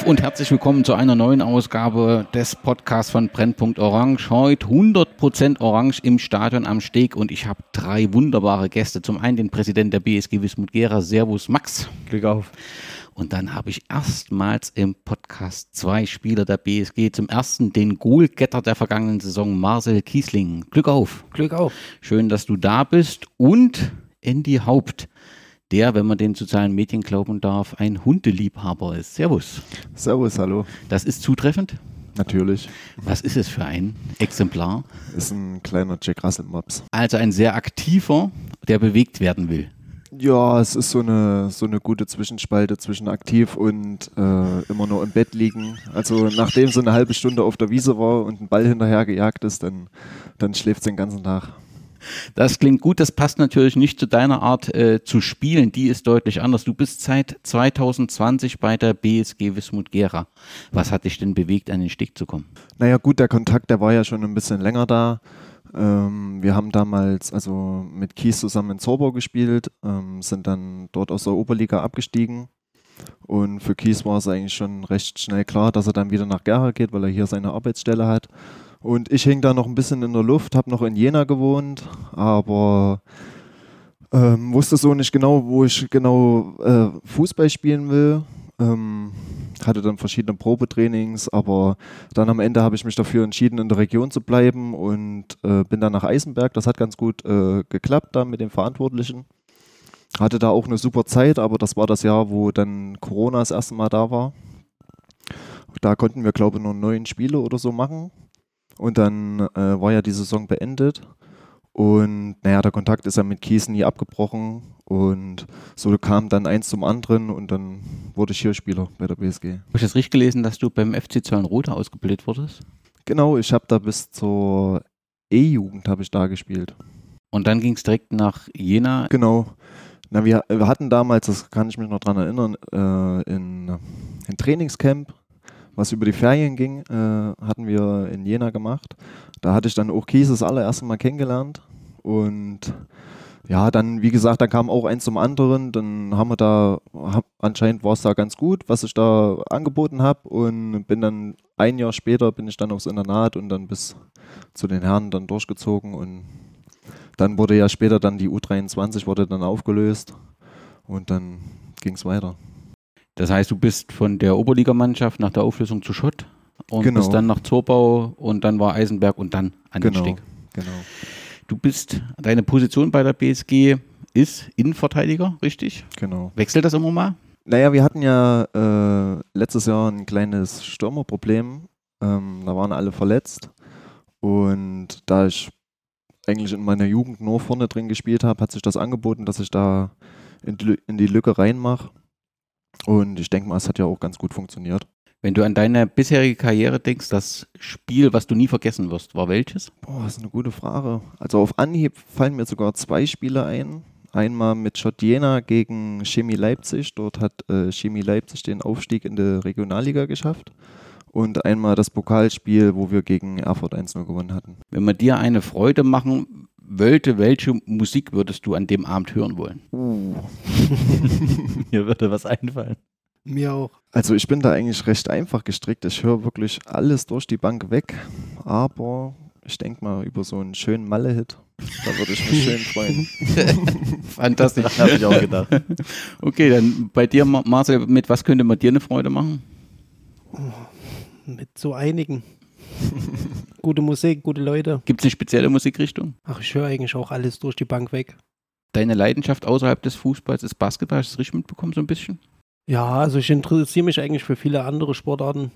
Auf und herzlich willkommen zu einer neuen Ausgabe des Podcasts von Brennpunkt Orange. Heute 100% Orange im Stadion am Steg und ich habe drei wunderbare Gäste. Zum einen den Präsidenten der BSG Wismut Gera, Servus Max. Glück auf. Und dann habe ich erstmals im Podcast zwei Spieler der BSG. Zum ersten den Goalgetter der vergangenen Saison, Marcel Kiesling. Glück auf. Glück auf. Schön, dass du da bist. Und Andy Haupt der, wenn man den sozialen Medien glauben darf, ein Hundeliebhaber ist. Servus. Servus, hallo. Das ist zutreffend? Natürlich. Was ist es für ein Exemplar? Ist ein kleiner Jack Russell Mops. Also ein sehr aktiver, der bewegt werden will. Ja, es ist so eine, so eine gute Zwischenspalte zwischen aktiv und äh, immer nur im Bett liegen. Also nachdem so eine halbe Stunde auf der Wiese war und ein Ball hinterher gejagt ist, dann, dann schläft es den ganzen Tag. Das klingt gut, das passt natürlich nicht zu deiner Art äh, zu spielen, die ist deutlich anders. Du bist seit 2020 bei der BSG Wismut Gera. Was hat dich denn bewegt, an den Steg zu kommen? Naja gut, der Kontakt, der war ja schon ein bisschen länger da. Ähm, wir haben damals also mit Kies zusammen in Zorbau gespielt, ähm, sind dann dort aus der Oberliga abgestiegen. Und für Kies war es eigentlich schon recht schnell klar, dass er dann wieder nach Gera geht, weil er hier seine Arbeitsstelle hat. Und ich hing da noch ein bisschen in der Luft, habe noch in Jena gewohnt, aber ähm, wusste so nicht genau, wo ich genau äh, Fußball spielen will. Ähm, hatte dann verschiedene Probetrainings, aber dann am Ende habe ich mich dafür entschieden, in der Region zu bleiben und äh, bin dann nach Eisenberg. Das hat ganz gut äh, geklappt da mit den Verantwortlichen. Hatte da auch eine super Zeit, aber das war das Jahr, wo dann Corona das erste Mal da war. Da konnten wir, glaube ich, nur neun Spiele oder so machen. Und dann äh, war ja die Saison beendet. Und naja, der Kontakt ist ja mit Kies nie abgebrochen. Und so kam dann eins zum anderen und dann wurde ich hier Spieler bei der BSG. Habe ich das richtig gelesen, dass du beim FC Zöllenroda ausgebildet wurdest? Genau, ich habe da bis zur E-Jugend habe ich da gespielt. Und dann ging es direkt nach Jena? Genau. Na, wir, wir, hatten damals, das kann ich mich noch dran erinnern, äh, in, in Trainingscamp was über die Ferien ging, äh, hatten wir in Jena gemacht. Da hatte ich dann auch Kies das allererste Mal kennengelernt. Und ja, dann, wie gesagt, da kam auch eins zum anderen. Dann haben wir da, hab, anscheinend war es da ganz gut, was ich da angeboten habe. Und bin dann ein Jahr später bin ich dann aufs Internat und dann bis zu den Herren dann durchgezogen. Und dann wurde ja später dann die U23 wurde dann aufgelöst. Und dann ging es weiter. Das heißt, du bist von der Oberligamannschaft nach der Auflösung zu Schott und genau. bist dann nach Zorbau und dann war Eisenberg und dann an genau. den Steg. Genau. Du bist, deine Position bei der BSG ist Innenverteidiger, richtig? Genau. Wechselt das immer mal? Naja, wir hatten ja äh, letztes Jahr ein kleines Stürmerproblem. Ähm, da waren alle verletzt. Und da ich eigentlich in meiner Jugend nur vorne drin gespielt habe, hat sich das angeboten, dass ich da in die, in die Lücke reinmache. Und ich denke mal, es hat ja auch ganz gut funktioniert. Wenn du an deine bisherige Karriere denkst, das Spiel, was du nie vergessen wirst, war welches? Boah, das ist eine gute Frage. Also auf Anhieb fallen mir sogar zwei Spiele ein. Einmal mit Schott Jena gegen Chemie Leipzig. Dort hat äh, Chemie Leipzig den Aufstieg in der Regionalliga geschafft. Und einmal das Pokalspiel, wo wir gegen Erfurt 1-0 gewonnen hatten. Wenn wir dir eine Freude machen wollte, welche Musik würdest du an dem Abend hören wollen? Uh. Mir würde was einfallen. Mir auch. Also ich bin da eigentlich recht einfach gestrickt. Ich höre wirklich alles durch die Bank weg. Aber ich denke mal über so einen schönen Malle-Hit. Da würde ich mich schön freuen. Fantastisch. Habe ich auch gedacht. Okay, dann bei dir, Marcel, mit was könnte man dir eine Freude machen? Oh, mit so einigen. Gute Musik, gute Leute. Gibt es eine spezielle Musikrichtung? Ach, ich höre eigentlich auch alles durch die Bank weg. Deine Leidenschaft außerhalb des Fußballs ist Basketball, hast du das richtig mitbekommen, so ein bisschen? Ja, also ich interessiere mich eigentlich für viele andere Sportarten.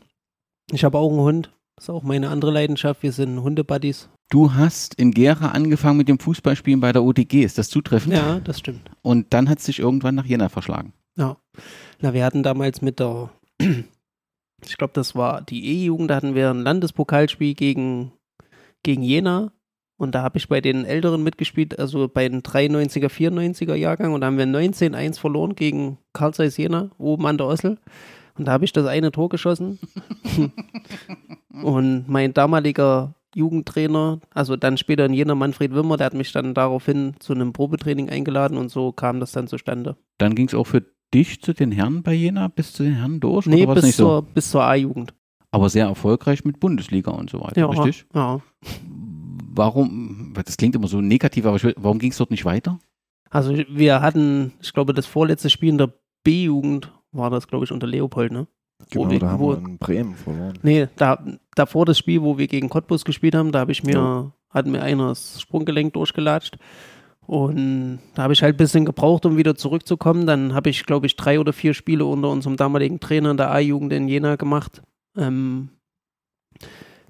Ich habe auch einen Hund. Das ist auch meine andere Leidenschaft. Wir sind Hundebuddies. Du hast in Gera angefangen mit dem Fußballspielen bei der OTG. Ist das zutreffend? Ja, das stimmt. Und dann hat es sich irgendwann nach Jena verschlagen. Ja. Na, wir hatten damals mit der ich glaube, das war die E-Jugend, da hatten wir ein Landespokalspiel gegen, gegen Jena. Und da habe ich bei den Älteren mitgespielt, also bei den 93er, 94er Jahrgang. Und da haben wir 19-1 verloren gegen Karl Zeiss Jena, oben an der Ossel. Und da habe ich das eine Tor geschossen. und mein damaliger Jugendtrainer, also dann später in Jena Manfred Wimmer, der hat mich dann daraufhin zu einem Probetraining eingeladen und so kam das dann zustande. Dann ging es auch für dich zu den Herren bei Jena, bis zu den Herren durch? Nee, bis nicht so? zur, bis zur A-Jugend. Aber sehr erfolgreich mit Bundesliga und so weiter, Ja, richtig? ja. Warum, das klingt immer so negativ, aber ich will, warum ging es dort nicht weiter? Also wir hatten, ich glaube, das vorletzte Spiel in der B-Jugend war das, glaube ich, unter Leopold, ne? Genau, wir- da haben wo- wir in Bremen verloren. Nee, da, davor das Spiel, wo wir gegen Cottbus gespielt haben, da habe ich mir, Ja. hat mir einer das Sprunggelenk durchgelatscht. Und da habe ich halt ein bisschen gebraucht, um wieder zurückzukommen. Dann habe ich, glaube ich, drei oder vier Spiele unter unserem damaligen Trainer in der A-Jugend in Jena gemacht. Ähm,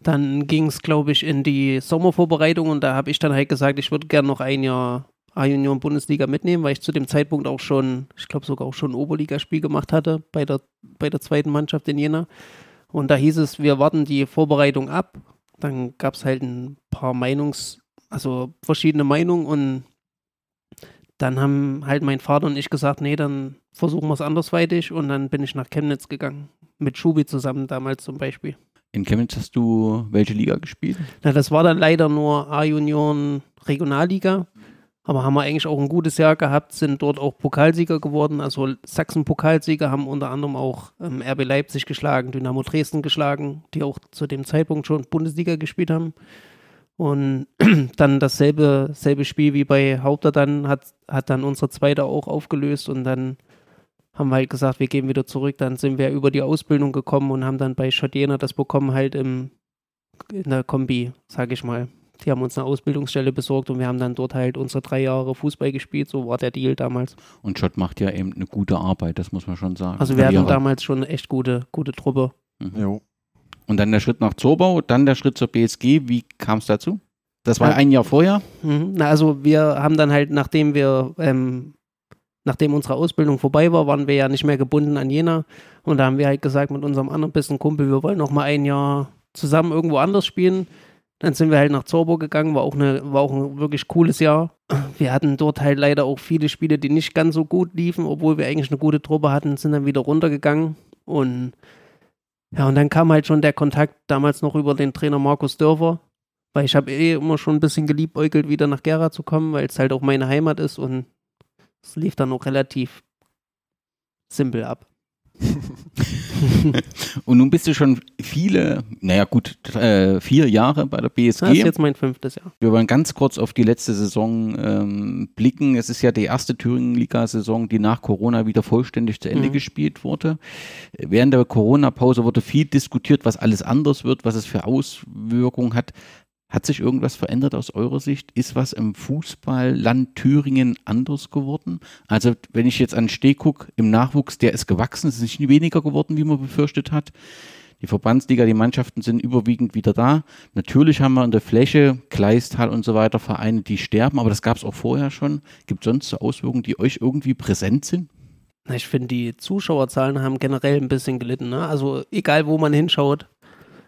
dann ging es, glaube ich, in die Sommervorbereitung und da habe ich dann halt gesagt, ich würde gerne noch ein Jahr A-Junioren Bundesliga mitnehmen, weil ich zu dem Zeitpunkt auch schon, ich glaube sogar auch schon ein Oberligaspiel gemacht hatte bei der, bei der zweiten Mannschaft in Jena. Und da hieß es, wir warten die Vorbereitung ab. Dann gab es halt ein paar Meinungs-, also verschiedene Meinungen und dann haben halt mein Vater und ich gesagt, nee, dann versuchen wir es andersweitig und dann bin ich nach Chemnitz gegangen. Mit Schubi zusammen damals zum Beispiel. In Chemnitz hast du welche Liga gespielt? Na, das war dann leider nur A-Junioren Regionalliga. Aber haben wir eigentlich auch ein gutes Jahr gehabt, sind dort auch Pokalsieger geworden. Also Sachsen-Pokalsieger haben unter anderem auch ähm, RB Leipzig geschlagen, Dynamo Dresden geschlagen, die auch zu dem Zeitpunkt schon Bundesliga gespielt haben. Und dann dasselbe selbe Spiel wie bei Haupter dann hat, hat dann unser Zweiter auch aufgelöst und dann haben wir halt gesagt, wir gehen wieder zurück. Dann sind wir über die Ausbildung gekommen und haben dann bei Schott Jena das bekommen, halt im, in der Kombi, sag ich mal. Die haben uns eine Ausbildungsstelle besorgt und wir haben dann dort halt unsere drei Jahre Fußball gespielt. So war der Deal damals. Und Schott macht ja eben eine gute Arbeit, das muss man schon sagen. Also wir hatten damals schon eine echt gute, gute Truppe. Mhm. Jo. Und dann der Schritt nach Zorbau, dann der Schritt zur BSG. Wie kam es dazu? Das war Ja. ein Jahr vorher. Mhm. Na, also wir haben dann halt, nachdem wir, ähm, nachdem unsere Ausbildung vorbei war, waren wir ja nicht mehr gebunden an Jena. Und da haben wir halt gesagt mit unserem anderen besten Kumpel, wir wollen noch mal ein Jahr zusammen irgendwo anders spielen. Dann sind wir halt nach Zorbo gegangen, war auch, eine, war auch ein wirklich cooles Jahr. Wir hatten dort halt leider auch viele Spiele, die nicht ganz so gut liefen, obwohl wir eigentlich eine gute Truppe hatten, sind dann wieder runtergegangen. Und ja, und dann kam halt schon der Kontakt damals noch über den Trainer Markus Dörfer, weil ich habe eh immer schon ein bisschen geliebäugelt, wieder nach Gera zu kommen, weil es halt auch meine Heimat ist und es lief dann auch relativ simpel ab. Und nun bist du schon viele, naja gut, äh, vier Jahre bei der Das ist BSG. jetzt mein fünftes Jahr. Wir wollen ganz kurz auf die letzte Saison ähm, blicken. Es ist ja die erste Thüringen-Liga-Saison, die nach Corona wieder vollständig zu Ende Mhm. gespielt wurde. Während der Corona-Pause wurde viel diskutiert, was alles anders wird, was es für Auswirkungen hat. Hat sich irgendwas verändert aus eurer Sicht? Ist was im Fußballland Thüringen anders geworden? Also, wenn ich jetzt an Steh gucke, im Nachwuchs, der ist gewachsen, es ist nicht weniger geworden, wie man befürchtet hat. Die Verbandsliga, die Mannschaften sind überwiegend wieder da. Natürlich haben wir in der Fläche, Kleistal und so weiter, Vereine, die sterben, aber das gab es auch vorher schon. Gibt es sonst so Auswirkungen, die euch irgendwie präsent sind? Ich finde, die Zuschauerzahlen haben generell ein bisschen gelitten. Ne? Also egal, wo man hinschaut,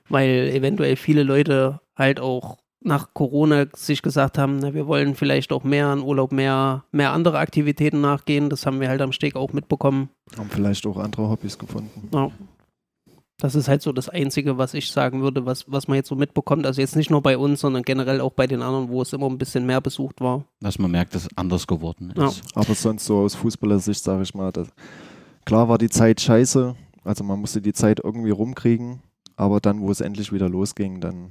weil eventuell viele Leute halt auch nach Corona sich gesagt haben, na, wir wollen vielleicht auch mehr an Urlaub, mehr, mehr andere Aktivitäten nachgehen. Das haben wir halt am Steg auch mitbekommen. Haben vielleicht auch andere Hobbys gefunden. Ja. Das ist halt so das Einzige, was ich sagen würde, was, was man jetzt so mitbekommt. Also jetzt nicht nur bei uns, sondern generell auch bei den anderen, wo es immer ein bisschen mehr besucht war. Dass man merkt, dass es anders geworden ist. Ja. Aber sonst so aus Fußballersicht sage ich mal, das, klar war die Zeit scheiße, also man musste die Zeit irgendwie rumkriegen, aber dann, wo es endlich wieder losging, dann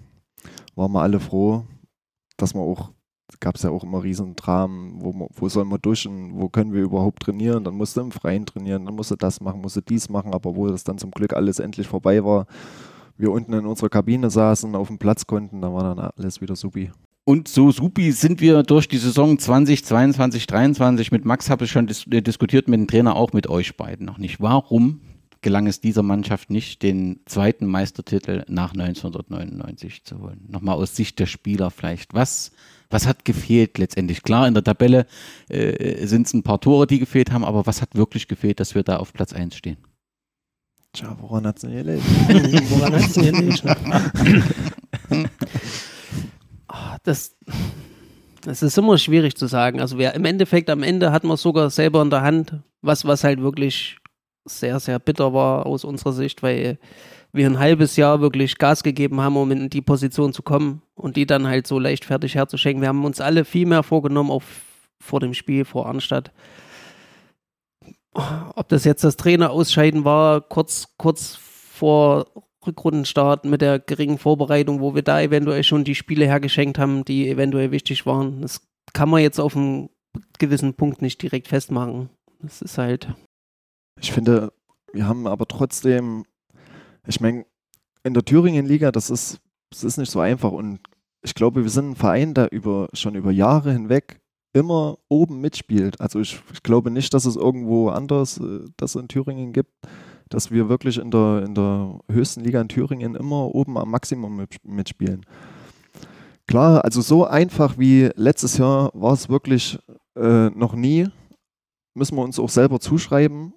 waren wir alle froh, dass man auch, gab es ja auch immer riesen Dramen, wo, wo soll man duschen, wo können wir überhaupt trainieren, dann musste im Freien trainieren, dann musste das machen, musste dies machen, aber wo das dann zum Glück alles endlich vorbei war, wir unten in unserer Kabine saßen, auf dem Platz konnten, da war dann alles wieder supi. Und so supi sind wir durch die Saison 2022, 2023 mit Max habe ich schon dis äh, diskutiert, mit dem Trainer auch mit euch beiden noch nicht. Warum gelang es dieser Mannschaft nicht, den zweiten Meistertitel nach 1999 zu holen? Nochmal aus Sicht der Spieler vielleicht. Was, was hat gefehlt letztendlich? Klar, in der Tabelle äh, sind es ein paar Tore, die gefehlt haben, aber was hat wirklich gefehlt, dass wir da auf Platz 1 stehen? Tja, woran hat es denn gelegen? Woran hat's denn gelegen? Ah, das, das ist immer schwierig zu sagen. Also wir, im Endeffekt, am Ende hatten wir es sogar selber in der Hand, was, was halt wirklich sehr, sehr bitter war aus unserer Sicht, weil wir ein halbes Jahr wirklich Gas gegeben haben, um in die Position zu kommen und die dann halt so leichtfertig herzuschenken. Wir haben uns alle viel mehr vorgenommen, auch vor dem Spiel vor Arnstadt. ob das jetzt das Trainer ausscheiden war, kurz, kurz vor Rückrundenstart mit der geringen Vorbereitung, wo wir da eventuell schon die Spiele hergeschenkt haben, die eventuell wichtig waren. Das kann man jetzt auf einen gewissen Punkt nicht direkt festmachen. Das ist halt. Ich finde, wir haben aber trotzdem, ich meine, in der Thüringen-Liga, das ist, das ist nicht so einfach und ich glaube, wir sind ein Verein, der über, schon über Jahre hinweg immer oben mitspielt. Also ich, ich glaube nicht, dass es irgendwo anders äh, das in Thüringen gibt, dass wir wirklich in der, in der höchsten Liga in Thüringen immer oben am Maximum mitspielen. Klar, also so einfach wie letztes Jahr war es wirklich äh, noch nie. Müssen wir uns auch selber zuschreiben.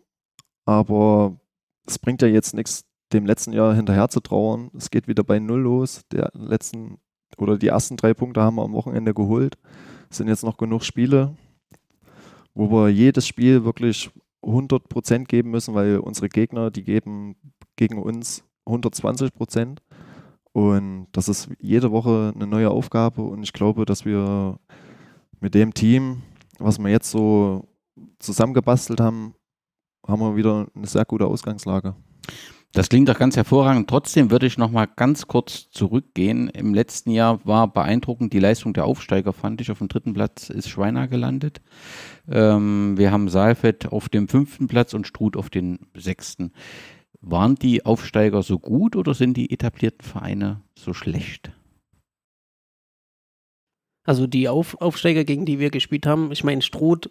Aber es bringt ja jetzt nichts, dem letzten Jahr hinterher zu trauern. Es geht wieder bei Null los. Der letzten oder die ersten drei Punkte haben wir am Wochenende geholt. Es sind jetzt noch genug Spiele, wo wir jedes Spiel wirklich 100 Prozent geben müssen, weil unsere Gegner, die geben gegen uns 120 Prozent. Und das ist jede Woche eine neue Aufgabe. Und ich glaube, dass wir mit dem Team, was wir jetzt so zusammengebastelt haben, haben wir wieder eine sehr gute Ausgangslage. Das klingt doch ganz hervorragend. Trotzdem würde ich noch mal ganz kurz zurückgehen. Im letzten Jahr war beeindruckend die Leistung der Aufsteiger, fand ich. Auf dem dritten Platz ist Schweiner gelandet. Ähm, wir haben Saalfeld auf dem fünften Platz und Struth auf den sechsten. Waren die Aufsteiger so gut oder sind die etablierten Vereine so schlecht? Also die Auf Aufsteiger, gegen die wir gespielt haben, ich meine, Struth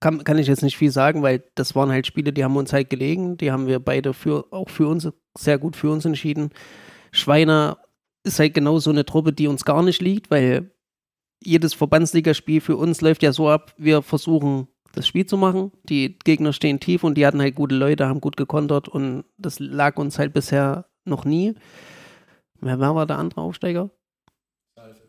kann, kann ich jetzt nicht viel sagen, weil das waren halt Spiele, die haben uns halt gelegen. Die haben wir beide für, auch für uns, sehr gut für uns entschieden. Schweiner ist halt genau so eine Truppe, die uns gar nicht liegt, weil jedes Verbandsligaspiel für uns läuft ja so ab, wir versuchen das Spiel zu machen. Die Gegner stehen tief und die hatten halt gute Leute, haben gut gekontert und das lag uns halt bisher noch nie. Wer war der andere Aufsteiger?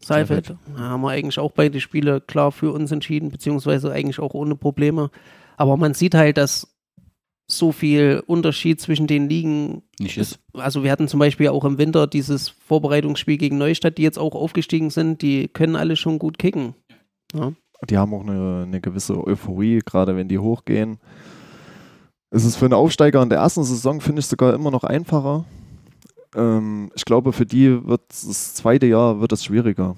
Seifeld. Da haben wir eigentlich auch beide Spiele klar für uns entschieden, beziehungsweise eigentlich auch ohne Probleme. Aber man sieht halt, dass so viel Unterschied zwischen den Ligen nicht ist. Also wir hatten zum Beispiel auch im Winter dieses Vorbereitungsspiel gegen Neustadt, die jetzt auch aufgestiegen sind, die können alle schon gut kicken. Ja. Die haben auch eine, eine gewisse Euphorie, gerade wenn die hochgehen. Es ist für einen Aufsteiger in der ersten Saison, finde ich, sogar immer noch einfacher, ähm, ich glaube, für die wird das zweite Jahr wird es schwieriger.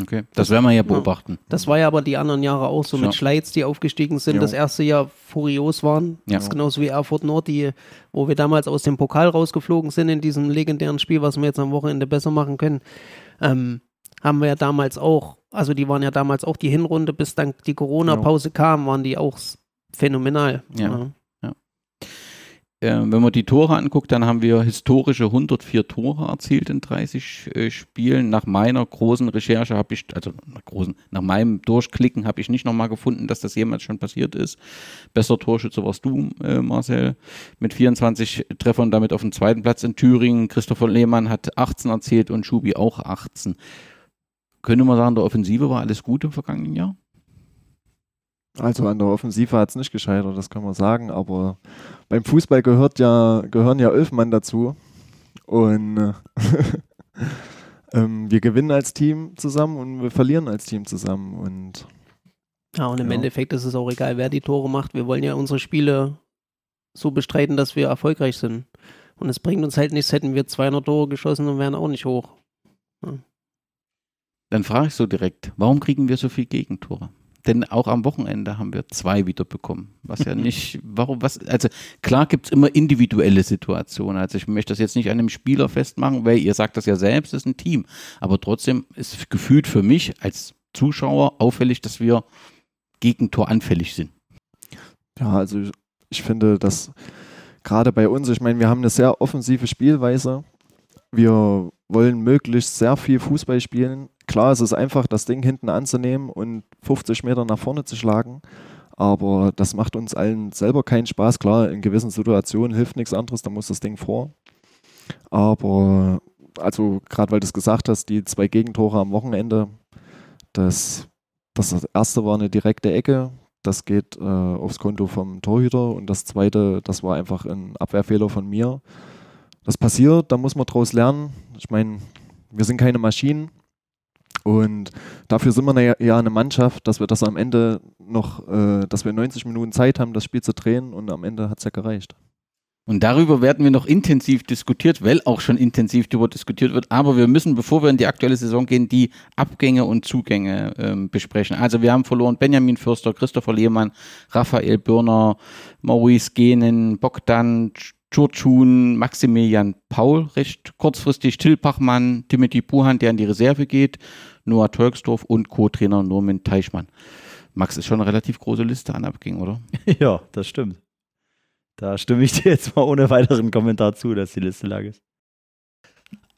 Okay, das werden wir ja beobachten. Das war ja aber die anderen Jahre auch so ja. mit Schleiz, die aufgestiegen sind, ja. das erste Jahr furios waren. Ja. Das ist genauso wie Erfurt Nord, die, wo wir damals aus dem Pokal rausgeflogen sind in diesem legendären Spiel, was wir jetzt am Wochenende besser machen können. Ähm, haben wir ja damals auch, also die waren ja damals auch die Hinrunde, bis dann die Corona-Pause kam, waren die auch phänomenal. Ja wenn man die Tore anguckt, dann haben wir historische 104 Tore erzielt in 30 äh, Spielen. Nach meiner großen Recherche habe ich, also nach, großen, nach meinem Durchklicken habe ich nicht nochmal gefunden, dass das jemals schon passiert ist. Bester Torschütze warst du, äh, Marcel, mit 24 Treffern damit auf dem zweiten Platz in Thüringen. Christopher Lehmann hat 18 erzielt und Schubi auch 18. Könnte man sagen, der Offensive war alles gut im vergangenen Jahr? Also an der Offensive hat es nicht gescheitert, das kann man sagen, aber beim Fußball gehört ja, gehören ja elf Mann dazu. Und äh, ähm, wir gewinnen als Team zusammen und wir verlieren als Team zusammen. Und, ja, und im ja. Endeffekt ist es auch egal, wer die Tore macht. Wir wollen ja unsere Spiele so bestreiten, dass wir erfolgreich sind. Und es bringt uns halt nichts, hätten wir 200 Tore geschossen und wären auch nicht hoch. Ja. Dann frage ich so direkt, warum kriegen wir so viel Gegentore? Denn auch am Wochenende haben wir zwei wieder bekommen. Was ja nicht, warum, was, also klar gibt es immer individuelle Situationen. Also ich möchte das jetzt nicht an einem Spieler festmachen, weil ihr sagt das ja selbst, es ist ein Team. Aber trotzdem ist gefühlt für mich als Zuschauer auffällig, dass wir Gegentor anfällig sind. Ja, also ich, ich finde, dass gerade bei uns, ich meine, wir haben eine sehr offensive Spielweise. Wir wollen möglichst sehr viel Fußball spielen. Klar, es ist einfach, das Ding hinten anzunehmen und 50 Meter nach vorne zu schlagen. Aber das macht uns allen selber keinen Spaß. Klar, in gewissen Situationen hilft nichts anderes, da muss das Ding vor. Aber, also gerade weil du es gesagt hast, die zwei Gegentore am Wochenende, das, das erste war eine direkte Ecke, das geht äh, aufs Konto vom Torhüter und das zweite, das war einfach ein Abwehrfehler von mir das passiert, da muss man daraus lernen. Ich meine, wir sind keine Maschinen. Und dafür sind wir ja eine Mannschaft, dass wir das am Ende noch, äh, dass wir 90 Minuten Zeit haben, das Spiel zu drehen und am Ende hat es ja gereicht. Und darüber werden wir noch intensiv diskutiert, weil auch schon intensiv darüber diskutiert wird. Aber wir müssen, bevor wir in die aktuelle Saison gehen, die Abgänge und Zugänge ähm, besprechen. Also wir haben verloren Benjamin Fürster, Christopher Lehmann, Raphael Birner, Maurice Genen, Bogdan Churchun, Maximilian Paul recht kurzfristig, Till Pachmann, Timothy Buhan, der in die Reserve geht, Noah Tolksdorf und Co-Trainer Norman Teichmann. Max ist schon eine relativ große Liste an Abgängen, oder? Ja, das stimmt. Da stimme ich dir jetzt mal ohne weiteren Kommentar zu, dass die Liste lang ist.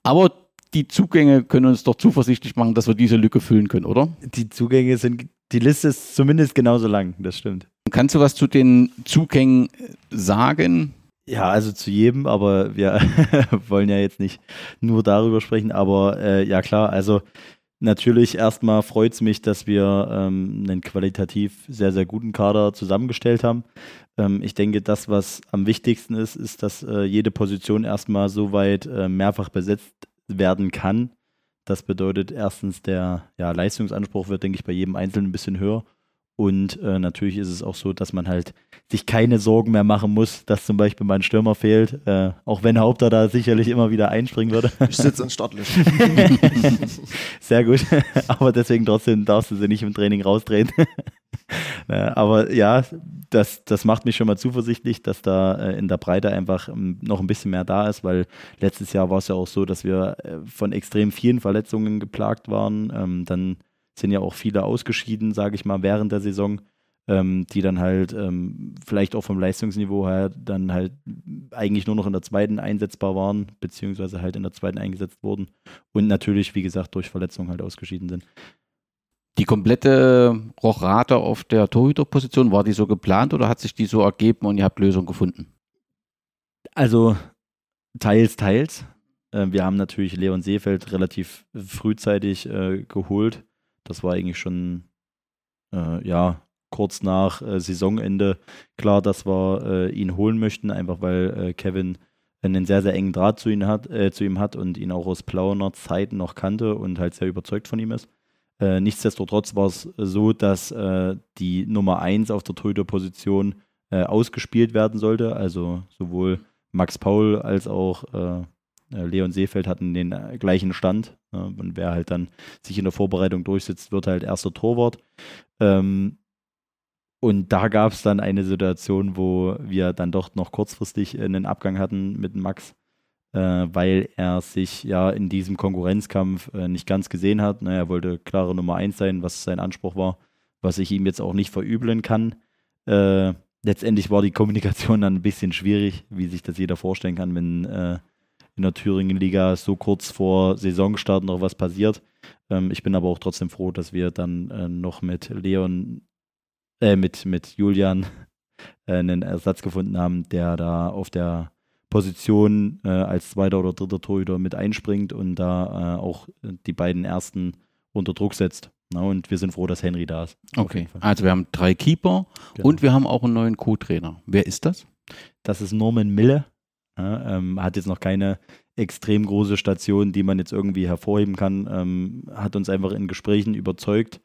Aber die Zugänge können uns doch zuversichtlich machen, dass wir diese Lücke füllen können, oder? Die Zugänge sind, die Liste ist zumindest genauso lang, das stimmt. Kannst du was zu den Zugängen sagen? Ja, also zu jedem, aber wir wollen ja jetzt nicht nur darüber sprechen, aber äh, ja klar, also natürlich erstmal freut es mich, dass wir ähm, einen qualitativ sehr, sehr guten Kader zusammengestellt haben. Ähm, ich denke, das, was am wichtigsten ist, ist, dass äh, jede Position erstmal so weit äh, mehrfach besetzt werden kann. Das bedeutet erstens, der ja, Leistungsanspruch wird, denke ich, bei jedem Einzelnen ein bisschen höher. Und äh, natürlich ist es auch so, dass man halt sich keine Sorgen mehr machen muss, dass zum Beispiel mein Stürmer fehlt. Äh, auch wenn Haupter da sicherlich immer wieder einspringen würde. Ich sitze in Startlöch. Sehr gut. Aber deswegen trotzdem darfst du sie nicht im Training rausdrehen. Aber ja, das, das macht mich schon mal zuversichtlich, dass da äh, in der Breite einfach ähm, noch ein bisschen mehr da ist, weil letztes Jahr war es ja auch so, dass wir äh, von extrem vielen Verletzungen geplagt waren. Ähm, dann sind ja auch viele ausgeschieden, sage ich mal, während der Saison, ähm, die dann halt ähm, vielleicht auch vom Leistungsniveau her dann halt eigentlich nur noch in der zweiten einsetzbar waren, beziehungsweise halt in der zweiten eingesetzt wurden und natürlich, wie gesagt, durch Verletzungen halt ausgeschieden sind. Die komplette Rochrate auf der Torhüterposition, war die so geplant oder hat sich die so ergeben und ihr habt Lösung gefunden? Also teils, teils. Äh, wir haben natürlich Leon Seefeld relativ frühzeitig äh, geholt das war eigentlich schon, äh, ja, kurz nach äh, Saisonende klar, dass wir äh, ihn holen möchten, einfach weil äh, Kevin einen sehr, sehr engen Draht zu, ihm hat, äh, zu ihm hat und ihn auch aus Plauner Zeiten noch kannte und halt sehr überzeugt von ihm ist. Nichtsdestotrotz war es so, dass die Nummer 1 auf der Torhüter-Position ausgespielt werden sollte. Also sowohl Max Paul als auch äh, Leon Seefeld hatten den äh, gleichen Stand. und wer halt dann sich in der Vorbereitung durchsetzt, wird halt erster Torwart. Ähm, und da gab es dann eine Situation, wo wir dann doch noch kurzfristig einen Abgang hatten mit Max, äh, weil er sich ja in diesem Konkurrenzkampf äh, nicht ganz gesehen hat. Ne, er wollte klare Nummer eins sein, was sein Anspruch war, was ich ihm jetzt auch nicht verübeln kann. Äh, letztendlich war die Kommunikation dann ein bisschen schwierig, wie sich das jeder vorstellen kann, wenn äh, in der Thüringen-Liga so kurz vor Saisonstart noch was passiert. Ähm, ich bin aber auch trotzdem froh, dass wir dann äh, noch mit Leon, äh, mit, mit Julian äh, einen Ersatz gefunden haben, der da auf der Position äh, als zweiter oder dritter Torhüter mit einspringt und da äh, auch die beiden ersten unter Druck setzt. Na, und wir sind froh, dass Henry da ist. Okay, also wir haben drei Keeper genau. und wir haben auch einen neuen Co-Trainer. Wer ist das? Das ist Norman Mille. Ja, ähm, hat jetzt noch keine extrem große Station, die man jetzt irgendwie hervorheben kann. Ähm, hat uns einfach in Gesprächen überzeugt,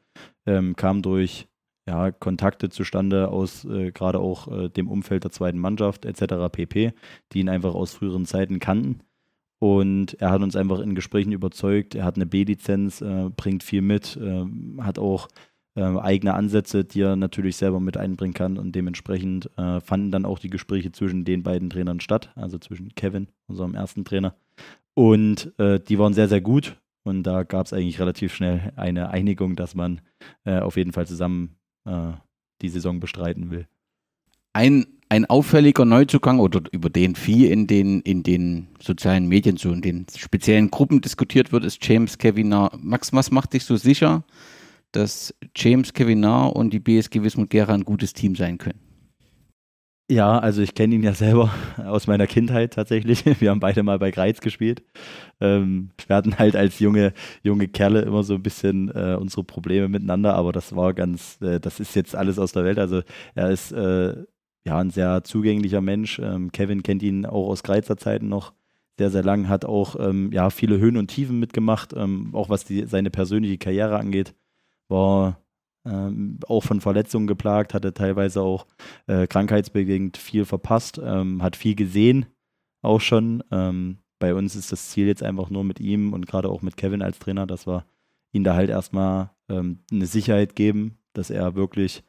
ähm, kam durch ja, Kontakte zustande aus äh, gerade auch äh, dem Umfeld der zweiten Mannschaft etc. pp, die ihn einfach aus früheren Zeiten kannten. Und er hat uns einfach in Gesprächen überzeugt. Er hat eine B-Lizenz, äh, bringt viel mit, äh, hat auch eigene Ansätze, die er natürlich selber mit einbringen kann und dementsprechend äh, fanden dann auch die Gespräche zwischen den beiden Trainern statt, also zwischen Kevin, unserem ersten Trainer, und äh, die waren sehr, sehr gut und da gab es eigentlich relativ schnell eine Einigung, dass man äh, auf jeden Fall zusammen äh, die Saison bestreiten will. Ein, ein auffälliger Neuzugang oder über den viel in den, in den sozialen Medien, so in den speziellen Gruppen diskutiert wird, ist James Keviner. Max, was macht dich so sicher, dass James Kevinar und die BSG Wismut Gera ein gutes Team sein können? Ja, also ich kenne ihn ja selber aus meiner Kindheit tatsächlich. Wir haben beide mal bei Greiz gespielt. Ähm, wir hatten halt als junge, junge Kerle immer so ein bisschen äh, unsere Probleme miteinander, aber das war ganz, äh, das ist jetzt alles aus der Welt. Also er ist äh, ja ein sehr zugänglicher Mensch. Ähm, Kevin kennt ihn auch aus Greizer Zeiten noch sehr, sehr lang, hat auch ähm, ja, viele Höhen und Tiefen mitgemacht, ähm, auch was die, seine persönliche Karriere angeht, war ähm, auch von Verletzungen geplagt, hatte teilweise auch äh, krankheitsbedingt viel verpasst, ähm, hat viel gesehen, auch schon. Ähm, bei uns ist das Ziel jetzt einfach nur mit ihm und gerade auch mit Kevin als Trainer, dass wir ihn da halt erstmal ähm, eine Sicherheit geben, dass er wirklich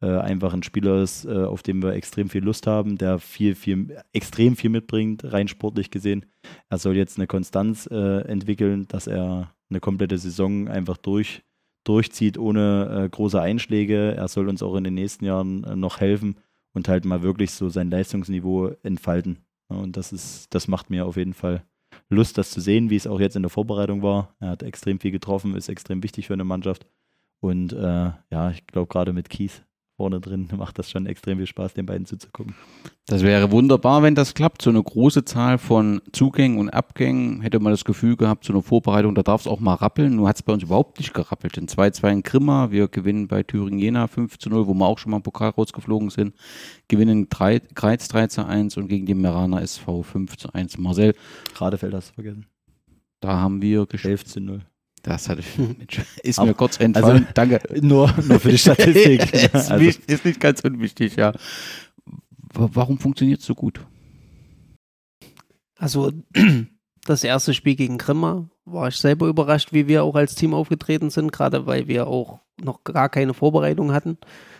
äh, einfach ein Spieler ist, äh, auf den wir extrem viel Lust haben, der viel, viel, extrem viel mitbringt, rein sportlich gesehen. Er soll jetzt eine Konstanz äh, entwickeln, dass er eine komplette Saison einfach durch durchzieht ohne äh, große Einschläge. Er soll uns auch in den nächsten Jahren äh, noch helfen und halt mal wirklich so sein Leistungsniveau entfalten. Und das ist, das macht mir auf jeden Fall Lust, das zu sehen, wie es auch jetzt in der Vorbereitung war. Er hat extrem viel getroffen, ist extrem wichtig für eine Mannschaft. Und äh, ja, ich glaube gerade mit Kies vorne drin macht das schon extrem viel Spaß, den beiden zuzugucken. Das wäre wunderbar, wenn das klappt. So eine große Zahl von Zugängen und Abgängen hätte man das Gefühl gehabt, so eine Vorbereitung, da darf es auch mal rappeln. Nur hat es bei uns überhaupt nicht gerappelt. In 2-2 in Grimma, wir gewinnen bei Thüringen Jena 5 0, wo wir auch schon mal im Pokal rausgeflogen sind, gewinnen 3, Kreiz 3 1 und gegen die Meraner SV 5 1. Marcel. Radefeld hast du vergessen. Da haben wir gespielt. 11 zu 0. Das hatte ich, ist mir kurz entfallen. Also, Danke. Nur, nur für die Statistik. ist, also. nicht, ist, nicht, ganz unwichtig, ja. Warum funktioniert es so gut? Also, das erste Spiel gegen Grimma war ich selber überrascht, wie wir auch als Team aufgetreten sind, gerade weil wir auch noch gar keine Vorbereitung hatten.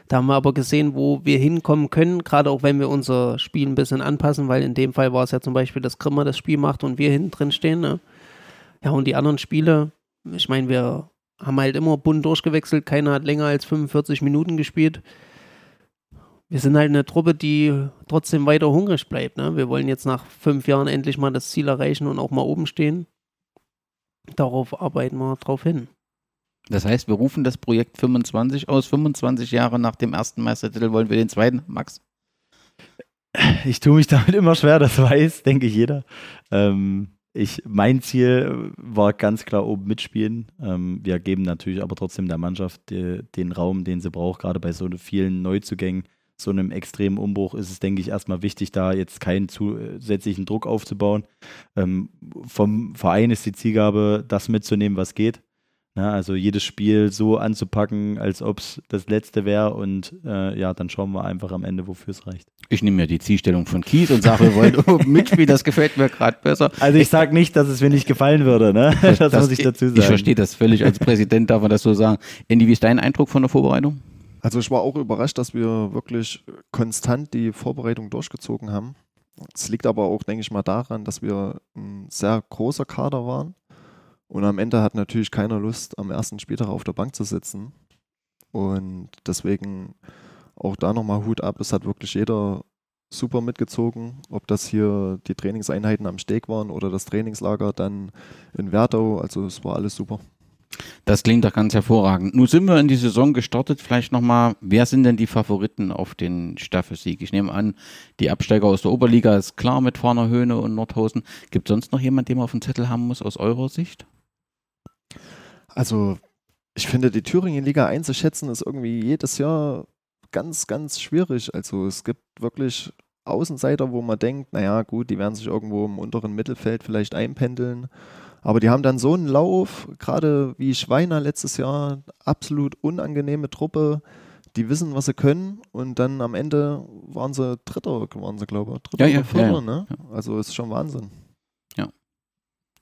Da haben wir aber gesehen, wo wir hinkommen können, gerade auch wenn wir unser Spiel ein bisschen anpassen, weil in dem Fall war es ja zum Beispiel, dass Grimma das Spiel macht und wir hinten drin stehen. Ne? Ja, und die anderen Spiele, ich meine, wir haben halt immer bunt durchgewechselt, keiner hat länger als 45 Minuten gespielt. Wir sind halt eine Truppe, die trotzdem weiter hungrig bleibt. Ne? Wir wollen jetzt nach fünf Jahren endlich mal das Ziel erreichen und auch mal oben stehen. Darauf arbeiten wir drauf hin. Das heißt, wir rufen das Projekt 25 aus. 25 Jahre nach dem ersten Meistertitel wollen wir den zweiten, Max? Ich tue mich damit immer schwer, das weiß, denke ich jeder. Ähm, ich, mein Ziel war ganz klar oben mitspielen. Ähm, wir geben natürlich aber trotzdem der Mannschaft die, den Raum, den sie braucht, gerade bei so vielen Neuzugängen, so einem extremen Umbruch ist es, denke ich, erstmal wichtig, da jetzt keinen zusätzlichen Druck aufzubauen. Ähm, vom Verein ist die Zielgabe, das mitzunehmen, was geht. Ja, also jedes Spiel so anzupacken, als ob es das letzte wäre und äh, ja, dann schauen wir einfach am Ende, wofür es reicht. Ich nehme ja die Zielstellung von Kies und sage, wir wollen mitspielen, das gefällt mir gerade besser. Also ich sage nicht, dass es mir nicht gefallen würde, ne? Das, das muss ich dazu sagen. Ich verstehe das völlig, als Präsident darf man das so sagen. Andy, wie ist dein Eindruck von der Vorbereitung? Also ich war auch überrascht, dass wir wirklich konstant die Vorbereitung durchgezogen haben. Es liegt aber auch, denke ich mal, daran, dass wir ein sehr großer Kader waren und am Ende hat natürlich keiner Lust, am ersten Spieltag auf der Bank zu sitzen. Und deswegen auch da nochmal Hut ab. Es hat wirklich jeder super mitgezogen. Ob das hier die Trainingseinheiten am Steg waren oder das Trainingslager dann in Werdau. Also es war alles super. Das klingt doch ganz hervorragend. Nun sind wir in die Saison gestartet. Vielleicht nochmal, wer sind denn die Favoriten auf den Staffelsieg? Ich nehme an, die Absteiger aus der Oberliga ist klar mit Farner Höhne und Nordhausen. Gibt es sonst noch jemanden, den man auf dem Zettel haben muss aus eurer Sicht? Also, ich finde, die Thüringen-Liga einzuschätzen ist irgendwie jedes Jahr ganz, ganz schwierig. Also, es gibt wirklich Außenseiter, wo man denkt, naja, gut, die werden sich irgendwo im unteren Mittelfeld vielleicht einpendeln. Aber die haben dann so einen Lauf, gerade wie Schweiner letztes Jahr, absolut unangenehme Truppe. Die wissen, was sie können und dann am Ende waren sie Dritter, waren sie, glaube ich. Dritter ja, ja, oder Vierter, ja, ne? Also ist schon Wahnsinn.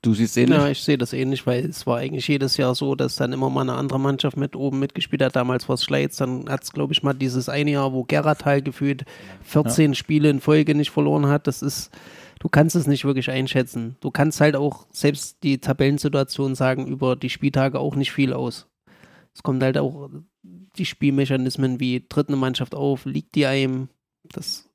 Du siehst ähnlich? Ja, ich sehe das ähnlich, weil es war eigentlich jedes Jahr so, dass dann immer mal eine andere Mannschaft mit oben mitgespielt hat. Damals war es Schleiz, dann hat es, glaube ich, mal dieses eine Jahr, wo Geratal gefühlt 14 ja. Spiele in Folge nicht verloren hat. Das ist, du kannst es nicht wirklich einschätzen. Du kannst halt auch selbst die Tabellensituation sagen über die Spieltage auch nicht viel aus. Es kommt halt auch die Spielmechanismen wie tritt eine Mannschaft auf, liegt die einem. Das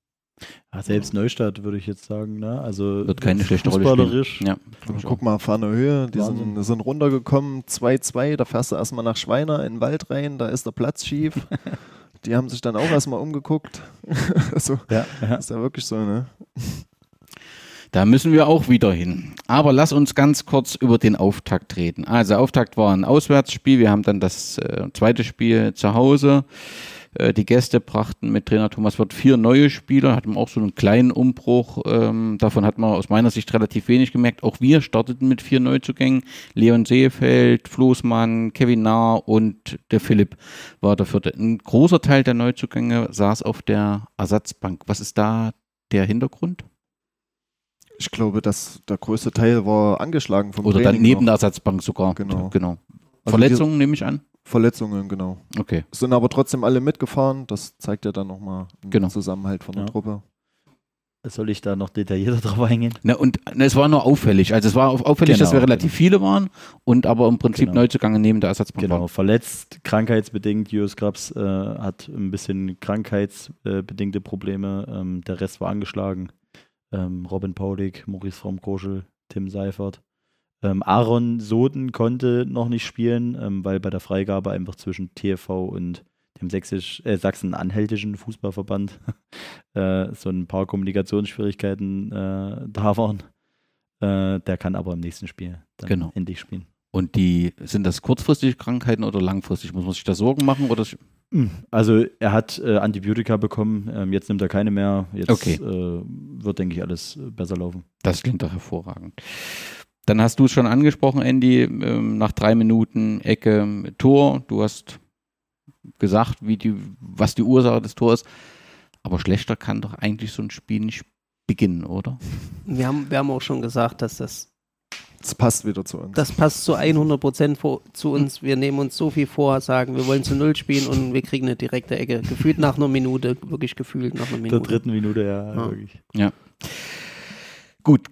ja, selbst Neustadt würde ich jetzt sagen, ne? Also wird keine schlechte Rolle spielen. Ja, guck mal, Fahne Höhe, die sind, sind, runtergekommen, 2-2, da fährst du erstmal nach Schweiner in den Wald rein, da ist der Platz schief. die haben sich dann auch erstmal umgeguckt. also, ja, ja. ist ja wirklich so, ne? Da müssen wir auch wieder hin. Aber lass uns ganz kurz über den Auftakt reden. Also Auftakt war ein Auswärtsspiel, wir haben dann das äh, zweite Spiel zu Hause Äh, die Gäste brachten mit Trainer Thomas Wirth vier neue Spieler, hatten auch so einen kleinen Umbruch. Ähm, davon hat man aus meiner Sicht relativ wenig gemerkt. Auch wir starteten mit vier Neuzugängen. Leon Seefeld, Floßmann, Kevin Nahr und der Philipp war der vierte. Ein großer Teil der Neuzugänge saß auf der Ersatzbank. Was ist da der Hintergrund? Ich glaube, dass der größte Teil war angeschlagen vom Oder dann Training neben noch. der Ersatzbank sogar. Genau. genau. Also Verletzungen nehme ich an. Verletzungen, genau. Okay. Sind aber trotzdem alle mitgefahren. Das zeigt ja dann nochmal den Genau. Zusammenhalt von der Ja. Truppe. Soll ich da noch detaillierter drauf eingehen? Na, und na, es war nur auffällig. Also es war auf- auffällig, dass wir Genau, relativ viele waren und aber im Prinzip Genau. Neuzugange neben der Ersatzbank Genau, waren. verletzt, krankheitsbedingt. Jus Krabs äh, hat ein bisschen krankheitsbedingte Probleme. Ähm, der Rest war angeschlagen. Ähm, Robin Paulik, Maurice Fromm-Koschel, Tim Seifert. Ähm, Aaron Soden konnte noch nicht spielen, ähm, weil bei der Freigabe einfach zwischen TFV und dem Sächsisch, äh, Sachsen-Anhältischen Fußballverband äh, so ein paar Kommunikationsschwierigkeiten äh, da waren. Äh, der kann aber im nächsten Spiel dann Genau. endlich spielen. Und die, sind das kurzfristige Krankheiten oder langfristig? Muss man sich da Sorgen machen? Oder Also er hat äh, Antibiotika bekommen, ähm, jetzt nimmt er keine mehr. Jetzt Okay. äh, wird, denke ich, alles besser laufen. das klingt doch hervorragend. Dann hast du es schon angesprochen, Andy, ähm, nach drei Minuten Ecke, Tor. Du hast gesagt, wie die, was die Ursache des Tors ist. Aber schlechter kann doch eigentlich so ein Spiel nicht beginnen, oder? Wir haben, wir haben auch schon gesagt, dass das, Das passt wieder zu uns. das passt zu 100 Prozent zu uns. Wir nehmen uns so viel vor, sagen, wir wollen zu Null spielen und wir kriegen eine direkte Ecke. Gefühlt nach einer Minute, wirklich gefühlt nach einer Der Minute. dritten Minute, ja, Ja. wirklich. Gut,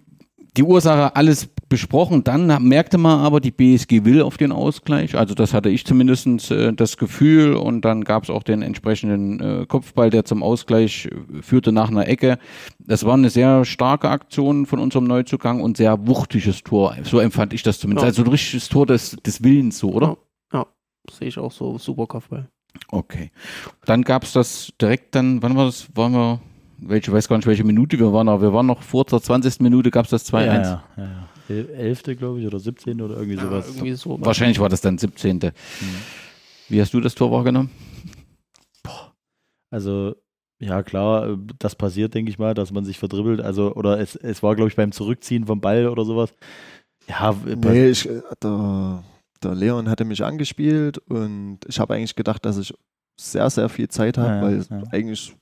die Ursache alles besprochen. Dann merkte man aber, die BSG will auf den Ausgleich. Also das hatte ich zumindest äh, das Gefühl. Und dann gab es auch den entsprechenden äh, Kopfball, der zum Ausgleich äh, führte nach einer Ecke. Das war eine sehr starke Aktion von unserem Neuzugang und sehr wuchtiges Tor. So empfand ich das zumindest. Ja. Also ein richtiges Tor des, des Willens, so, oder? Sehe ich auch so. Super Kopfball. Okay. Dann gab es das direkt dann, wann war das? Waren wir, welche, weiß gar nicht, welche Minute wir waren, aber wir waren noch vor der 20. Minute, gab es das 2-1. Ja, ja, ja, ja. El- Elfte, glaube ich, oder 17. oder irgendwie sowas. irgendwie so. Wahrscheinlich war das dann 17. Mhm. Wie hast du das Tor wahrgenommen? Also, ja, klar, das passiert, denke ich mal, dass man sich verdribbelt. Also, oder es, es war, glaube ich, beim Zurückziehen vom Ball oder sowas. Ja, Nee, ich, äh, der, der Leon hatte mich angespielt und ich habe eigentlich gedacht, dass ich sehr, sehr viel Zeit habe, Ja, ja, weil ja. eigentlich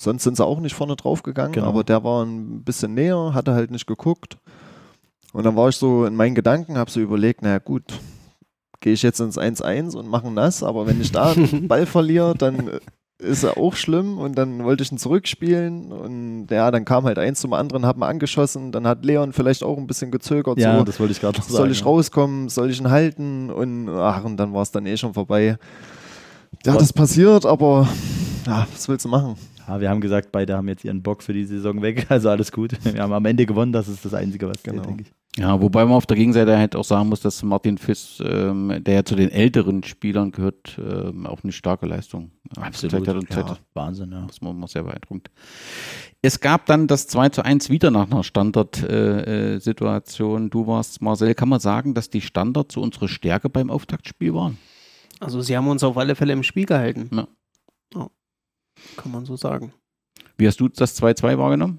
sonst sind sie auch nicht vorne drauf gegangen, Genau. aber der war ein bisschen näher, hatte halt nicht geguckt. Und dann war ich so in meinen Gedanken, habe so überlegt, naja gut, gehe ich jetzt ins 1-1 und mache das, aber wenn ich da einen Ball verliere, dann äh, ist er auch schlimm und dann wollte ich ihn zurückspielen und ja, dann kam halt eins zum anderen, hat man angeschossen, dann hat Leon vielleicht auch ein bisschen gezögert, ja, so, das wollte ich gerade noch sagen. soll ich ja. rauskommen, soll ich ihn halten und ach, und dann war es dann eh schon vorbei. Ja, das passiert, aber ja, was willst du machen? Ja, wir haben gesagt, beide haben jetzt ihren Bock für die Saison weg, also alles gut. Wir haben am Ende gewonnen, das ist das Einzige, was Genau. denke ich. Ja, wobei man auf der Gegenseite halt auch sagen muss, dass Martin Fiss, ähm, der ja zu den älteren Spielern gehört, ähm, auch eine starke Leistung gezeigt hat und ja, Zeit- Wahnsinn, ja. Das war mal sehr beeindruckend. Es gab dann das 2 zu 1 wieder nach einer Standard-Situation. du warst, Marcel, kann man sagen, dass die Standards so unsere Stärke beim Auftaktspiel waren? Also sie haben uns auf alle Fälle im Spiel gehalten. Ja. Ja. Kann man so sagen. Wie hast du das 2-2 wahrgenommen?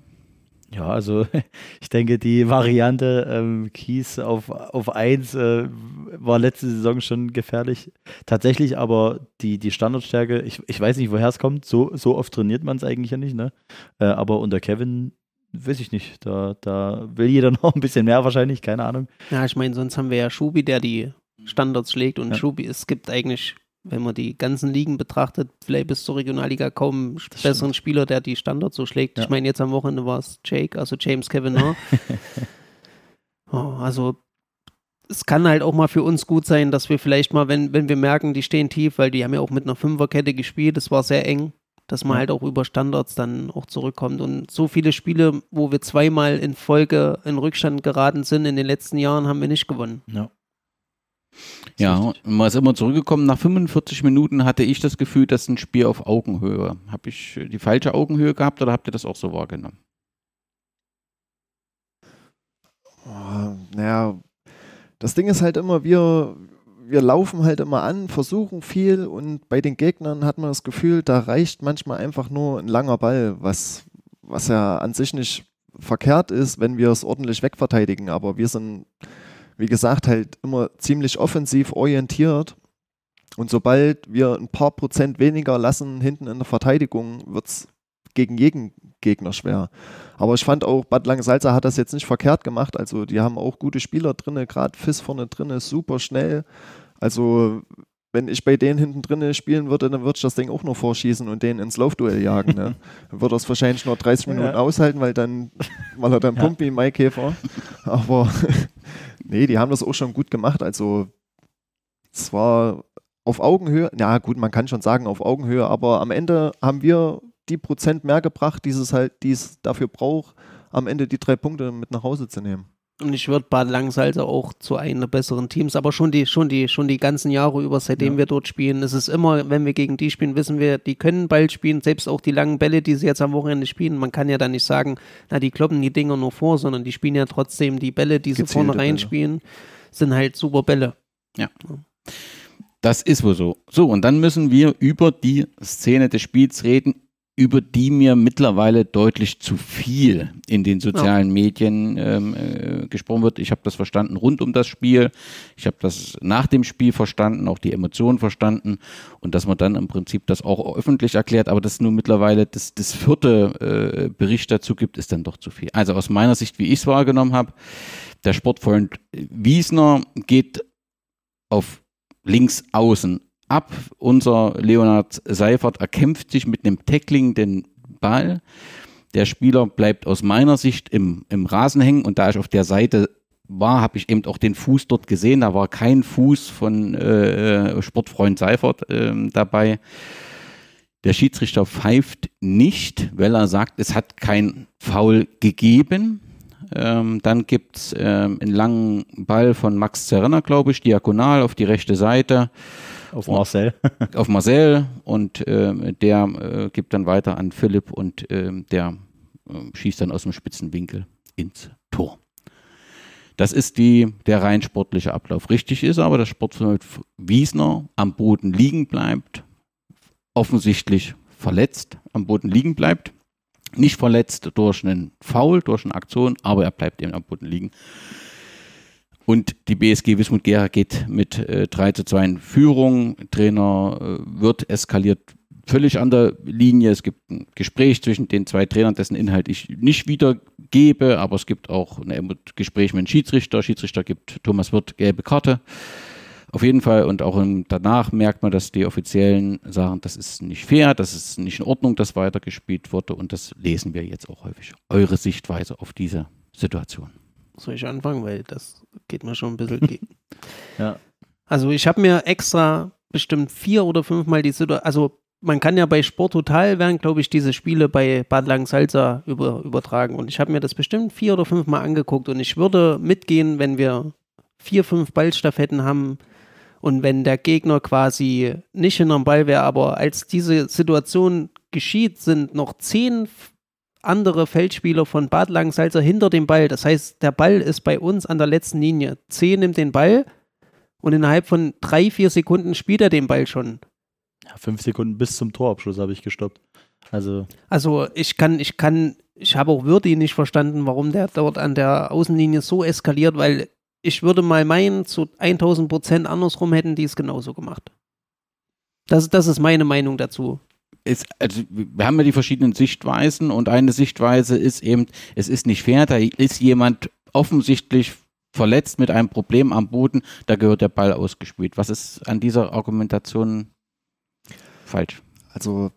Ja, also ich denke, die Variante ähm, Kies auf, auf 1 äh, war letzte Saison schon gefährlich. Tatsächlich aber die, die Standardstärke, ich, ich weiß nicht, woher es kommt, so, so oft trainiert man es eigentlich ja nicht, ne? Äh, aber unter Kevin weiß ich nicht, da, da will jeder noch ein bisschen mehr wahrscheinlich, keine Ahnung. Ja, ich meine, sonst haben wir ja Schubi, der die Standards schlägt und Ja. Schubi, es gibt eigentlich, wenn man die ganzen Ligen betrachtet, vielleicht bis zur Regionalliga kaum einen Das besseren Spieler, der die Standards so schlägt. Ja. Ich meine, jetzt am Wochenende war es Jake, also James Kavanaugh. oh, also es kann halt auch mal für uns gut sein, dass wir vielleicht mal, wenn, wenn wir merken, die stehen tief, weil die haben ja auch mit einer Fünferkette gespielt, das war sehr eng, dass man Ja. halt auch über Standards dann auch zurückkommt. Und so viele Spiele, wo wir zweimal in Folge in Rückstand geraten sind in den letzten Jahren, haben wir nicht gewonnen. Ja. Ja, richtig. und man ist immer zurückgekommen. Nach 45 Minuten hatte ich das Gefühl, dass ein Spiel auf Augenhöhe. Habe ich die falsche Augenhöhe gehabt oder habt ihr das auch so wahrgenommen? Oh, naja, das Ding ist halt immer, wir, wir laufen halt immer an, versuchen viel und bei den Gegnern hat man das Gefühl, da reicht manchmal einfach nur ein langer Ball, was, was ja an sich nicht verkehrt ist, wenn wir es ordentlich wegverteidigen. Aber wir sind, wie gesagt, halt immer ziemlich offensiv orientiert. Und sobald wir ein paar Prozent weniger lassen hinten in der Verteidigung, wird es gegen jeden Gegner schwer. Aber ich fand auch, Bad Langensalza hat das jetzt nicht verkehrt gemacht. Also die haben auch gute Spieler drin, gerade Fiss vorne drin, super schnell. Also wenn ich bei denen hinten drin spielen würde, dann würde ich das Ding auch nur vorschießen und den ins Laufduell jagen. Ne? Dann würde er es wahrscheinlich nur 30 Minuten ja. aushalten, weil dann, weil er dann ja. pumpt wie Maikäfer. Aber nee, die haben das auch schon gut gemacht. Also es war auf Augenhöhe, ja gut, man kann schon sagen auf Augenhöhe, aber am Ende haben wir die Prozent mehr gebracht, die es halt, die es dafür braucht, am Ende die drei Punkte mit nach Hause zu nehmen. Und ich würde Bad Langsalze auch zu einem der besseren Teams, aber schon die, schon die, schon die ganzen Jahre über, seitdem ja. wir dort spielen. Es ist immer, wenn wir gegen die spielen, wissen wir, die können Ball spielen, selbst auch die langen Bälle, die sie jetzt am Wochenende spielen. Man kann ja dann nicht sagen, na, die kloppen die Dinger nur vor, sondern die spielen ja trotzdem die Bälle, die sie vorne reinspielen, sind halt super Bälle. Ja. Das ist wohl so. So, und dann müssen wir über die Szene des Spiels reden über die mir mittlerweile deutlich zu viel in den sozialen ja. Medien ähm, äh, gesprochen wird. Ich habe das verstanden rund um das Spiel. Ich habe das nach dem Spiel verstanden, auch die Emotionen verstanden und dass man dann im Prinzip das auch öffentlich erklärt, aber dass es nur mittlerweile das, das vierte äh, Bericht dazu gibt, ist dann doch zu viel. Also aus meiner Sicht, wie ich es wahrgenommen habe, der Sportfreund Wiesner geht auf links außen ab. Unser Leonard Seifert erkämpft sich mit einem Tackling den Ball. Der Spieler bleibt aus meiner Sicht im, im Rasen hängen und da ich auf der Seite war, habe ich eben auch den Fuß dort gesehen. Da war kein Fuß von äh, Sportfreund Seifert äh, dabei. Der Schiedsrichter pfeift nicht, weil er sagt, es hat kein Foul gegeben. Ähm, dann gibt es ähm, einen langen Ball von Max Zerrenner, glaube ich, diagonal auf die rechte Seite. Auf Marcel. auf Marcel und äh, der äh, gibt dann weiter an Philipp und äh, der ähm, schießt dann aus dem spitzen Winkel ins Tor. Das ist die, der rein sportliche Ablauf. Richtig ist aber, dass Sportfreund Wiesner am Boden liegen bleibt, offensichtlich verletzt am Boden liegen bleibt. Nicht verletzt durch einen Foul, durch eine Aktion, aber er bleibt eben am Boden liegen. Und die BSG Wismut Gera geht mit äh, 3 zu 2 in Führung. Trainer äh, wird eskaliert völlig an der Linie. Es gibt ein Gespräch zwischen den zwei Trainern, dessen Inhalt ich nicht wiedergebe, aber es gibt auch ein Gespräch mit dem Schiedsrichter. Schiedsrichter gibt Thomas Wirth gelbe Karte. Auf jeden Fall und auch danach merkt man, dass die Offiziellen sagen, das ist nicht fair, das ist nicht in Ordnung, dass weitergespielt wurde und das lesen wir jetzt auch häufig. Eure Sichtweise auf diese Situation. Soll ich anfangen? Weil das geht mir schon ein bisschen gegen. ja. Also ich habe mir extra bestimmt vier oder fünfmal die Situation, also man kann ja bei Sport Total werden, glaube ich, diese Spiele bei Bad Langensalza über, übertragen. Und ich habe mir das bestimmt vier oder fünfmal angeguckt. Und ich würde mitgehen, wenn wir vier, fünf Ballstaffetten haben und wenn der Gegner quasi nicht hinterm Ball wäre, aber als diese Situation geschieht, sind noch zehn andere Feldspieler von Bad Langensalza hinter dem Ball. Das heißt, der Ball ist bei uns an der letzten Linie. C nimmt den Ball und innerhalb von drei, vier Sekunden spielt er den Ball schon. Ja, fünf Sekunden bis zum Torabschluss habe ich gestoppt. Also, also ich kann, ich kann, ich habe auch Würdi nicht verstanden, warum der dort an der Außenlinie so eskaliert, weil ich würde mal meinen, zu 1000 Prozent andersrum hätten die es genauso gemacht. Das, das ist meine Meinung dazu ist, also wir haben ja die verschiedenen Sichtweisen und eine Sichtweise ist eben, es ist nicht fair, da ist jemand offensichtlich verletzt mit einem Problem am Boden, da gehört der Ball ausgespielt. Was ist an dieser Argumentation falsch? Also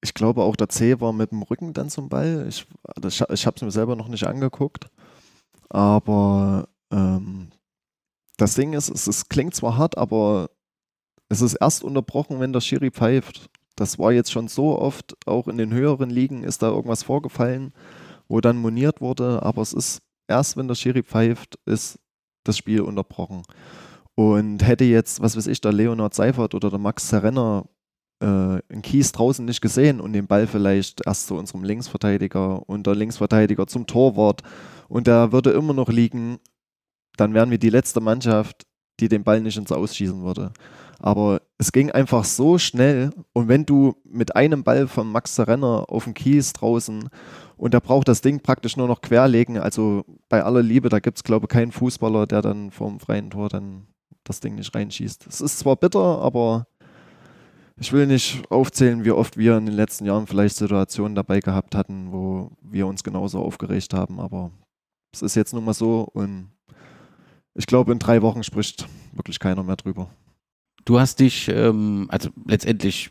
ich glaube auch der C war mit dem Rücken dann zum Ball. Ich, ich, habe es mir selber noch nicht angeguckt, aber ähm, das Ding ist, es, es klingt zwar hart, aber es ist erst unterbrochen, wenn der Schiri pfeift. Das war jetzt schon so oft, auch in den höheren Ligen ist da irgendwas vorgefallen, wo dann moniert wurde, aber es ist erst, wenn der Schiri pfeift, ist das Spiel unterbrochen. Und hätte jetzt, was weiß ich, der Leonard Seifert oder der Max Serrenner äh, einen Kies draußen nicht gesehen und den Ball vielleicht erst zu unserem Linksverteidiger und der Linksverteidiger zum Torwart und der würde immer noch liegen, dann wären wir die letzte Mannschaft, die den Ball nicht ins Ausschießen würde. Aber es ging einfach so schnell und wenn du mit einem Ball von Max Renner auf dem Kies draußen und der braucht das Ding praktisch nur noch querlegen, also bei aller Liebe, da gibt es glaube ich keinen Fußballer, der dann vorm freien Tor dann das Ding nicht reinschießt. Es ist zwar bitter, aber ich will nicht aufzählen, wie oft wir in den letzten Jahren vielleicht Situationen dabei gehabt hatten, wo wir uns genauso aufgeregt haben, aber es ist jetzt nun mal so und ich glaube, in drei Wochen spricht wirklich keiner mehr drüber. Du hast dich, ähm, also letztendlich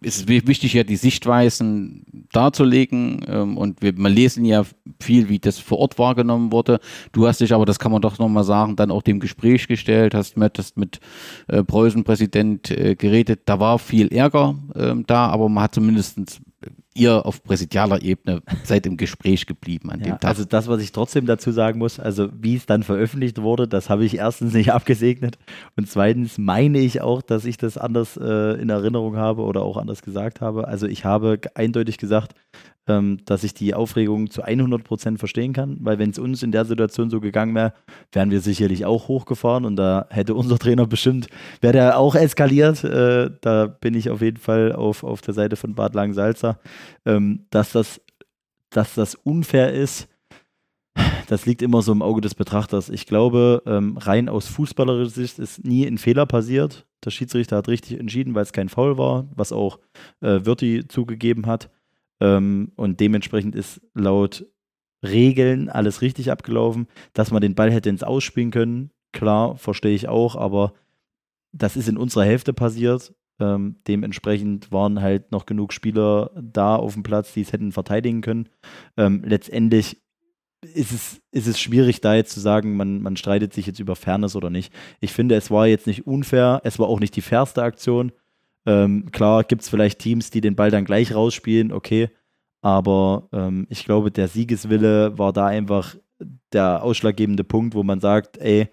ist es wichtig, ja die Sichtweisen darzulegen ähm, und wir, wir lesen ja viel, wie das vor Ort wahrgenommen wurde. Du hast dich aber, das kann man doch nochmal sagen, dann auch dem Gespräch gestellt, hast mit, hast mit äh, Preußen-Präsident äh, geredet. Da war viel Ärger äh, da, aber man hat zumindest ihr auf präsidialer Ebene seid im Gespräch geblieben an Ja, dem Tag. also das, was ich trotzdem dazu sagen muss, also wie es dann veröffentlicht wurde, das habe ich erstens nicht abgesegnet und zweitens meine ich auch, dass ich das anders äh, in Erinnerung habe oder auch anders gesagt habe. Also ich habe eindeutig gesagt, ähm, dass ich die Aufregung zu 100 Prozent verstehen kann, weil wenn es uns in der Situation so gegangen wäre, wären wir sicherlich auch hochgefahren und da hätte unser Trainer bestimmt, wäre der auch eskaliert. Äh, da bin ich auf jeden Fall auf, auf der Seite von Bad Langensalza, ähm, dass das dass das unfair ist, das liegt immer so im Auge des Betrachters. Ich glaube, ähm, rein aus fußballerischer Sicht ist nie ein Fehler passiert. Der Schiedsrichter hat richtig entschieden, weil es kein Foul war, was auch äh, Wirti zugegeben hat. Ähm, und dementsprechend ist laut Regeln alles richtig abgelaufen. Dass man den Ball hätte ins Ausspielen können, klar, verstehe ich auch, aber das ist in unserer Hälfte passiert. Ähm, dementsprechend waren halt noch genug Spieler da auf dem Platz, die es hätten verteidigen können. Ähm, letztendlich ist es, ist es schwierig, da jetzt zu sagen, man, man streitet sich jetzt über Fairness oder nicht. Ich finde, es war jetzt nicht unfair, es war auch nicht die fairste Aktion. Ähm, klar gibt es vielleicht Teams, die den Ball dann gleich rausspielen, okay. Aber ähm, ich glaube, der Siegeswille war da einfach der ausschlaggebende Punkt, wo man sagt, ey,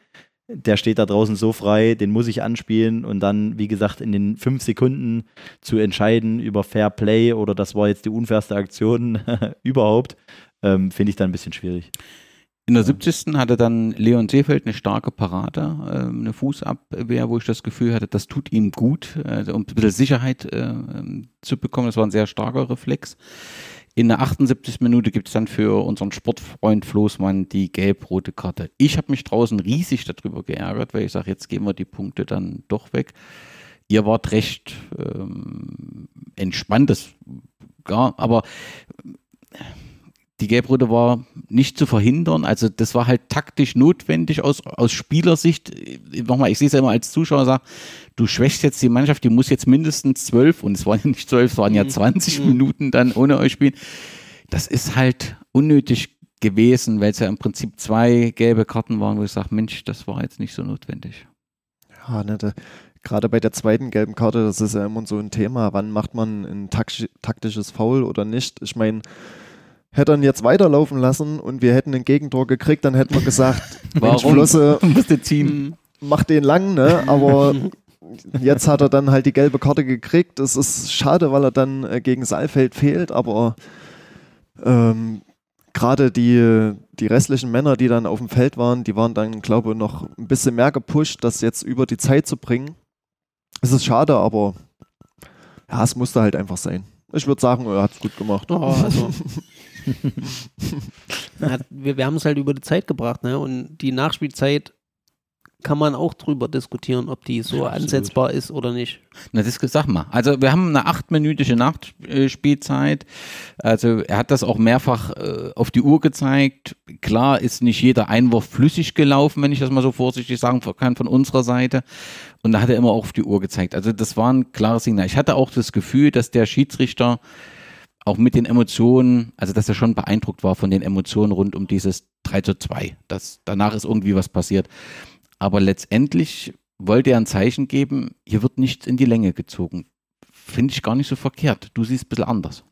der steht da draußen so frei, den muss ich anspielen und dann, wie gesagt, in den fünf Sekunden zu entscheiden über Fair Play oder das war jetzt die unfairste Aktion überhaupt, ähm, finde ich dann ein bisschen schwierig. In der 70. hatte dann Leon Seefeld eine starke Parade, ähm, eine Fußabwehr, wo ich das Gefühl hatte, das tut ihm gut, äh, um ein bisschen Sicherheit äh, ähm, zu bekommen. Das war ein sehr starker Reflex. In der 78. Minute gibt es dann für unseren Sportfreund Floßmann die gelb-rote Karte. Ich habe mich draußen riesig darüber geärgert, weil ich sage, jetzt gehen wir die Punkte dann doch weg. Ihr wart recht ähm, entspannt, das, ja, aber die Gelbrote war nicht zu verhindern. Also das war halt taktisch notwendig aus, aus Spielersicht. Nochmal, ich sehe es ja immer als Zuschauer, sag, du schwächst jetzt die Mannschaft, die muss jetzt mindestens zwölf, und es waren ja nicht zwölf, es waren ja 20 Mhm. Minuten dann ohne euch spielen. Das ist halt unnötig gewesen, weil es ja im Prinzip zwei gelbe Karten waren, wo ich sage, Mensch, das war jetzt nicht so notwendig. Ja, ne, da, gerade bei der zweiten gelben Karte, das ist ja immer so ein Thema. Wann macht man ein taktisch, taktisches Foul oder nicht? Ich meine, hätte er ihn jetzt weiterlaufen lassen und wir hätten ein Gegentor gekriegt, dann hätten wir gesagt, Mensch, Flosse, musste ziehen? Mhm. mach den lang, ne? Aber jetzt hat er dann halt die gelbe Karte gekriegt. Das ist schade, weil er dann äh, gegen Saalfeld fehlt, aber ähm, gerade die, die restlichen Männer, die dann auf dem Feld waren, die waren dann, glaube ich, noch ein bisschen mehr gepusht, das jetzt über die Zeit zu bringen. Es ist schade, aber ja, es musste halt einfach sein. Ich würde sagen, er hat es gut gemacht. Oh, also. Wir, wir haben es halt über die Zeit gebracht, ne? Und die Nachspielzeit kann man auch drüber diskutieren, ob die so Ja, ansetzbar ist oder nicht. Na, das sag mal. Also wir haben eine achtminütige Nachspielzeit. Also er hat das auch mehrfach äh, auf die Uhr gezeigt. Klar ist nicht jeder Einwurf flüssig gelaufen, wenn ich das mal so vorsichtig sagen kann, von unserer Seite. Und da hat er immer auch auf die Uhr gezeigt. Also das war ein klares Signal. Ich hatte auch das Gefühl, dass der Schiedsrichter auch mit den Emotionen, also dass er schon beeindruckt war von den Emotionen rund um dieses 3 zu 2. Das, danach ist irgendwie was passiert. Aber letztendlich wollte er ein Zeichen geben, hier wird nichts in die Länge gezogen. Finde ich gar nicht so verkehrt. Du siehst es ein bisschen anders.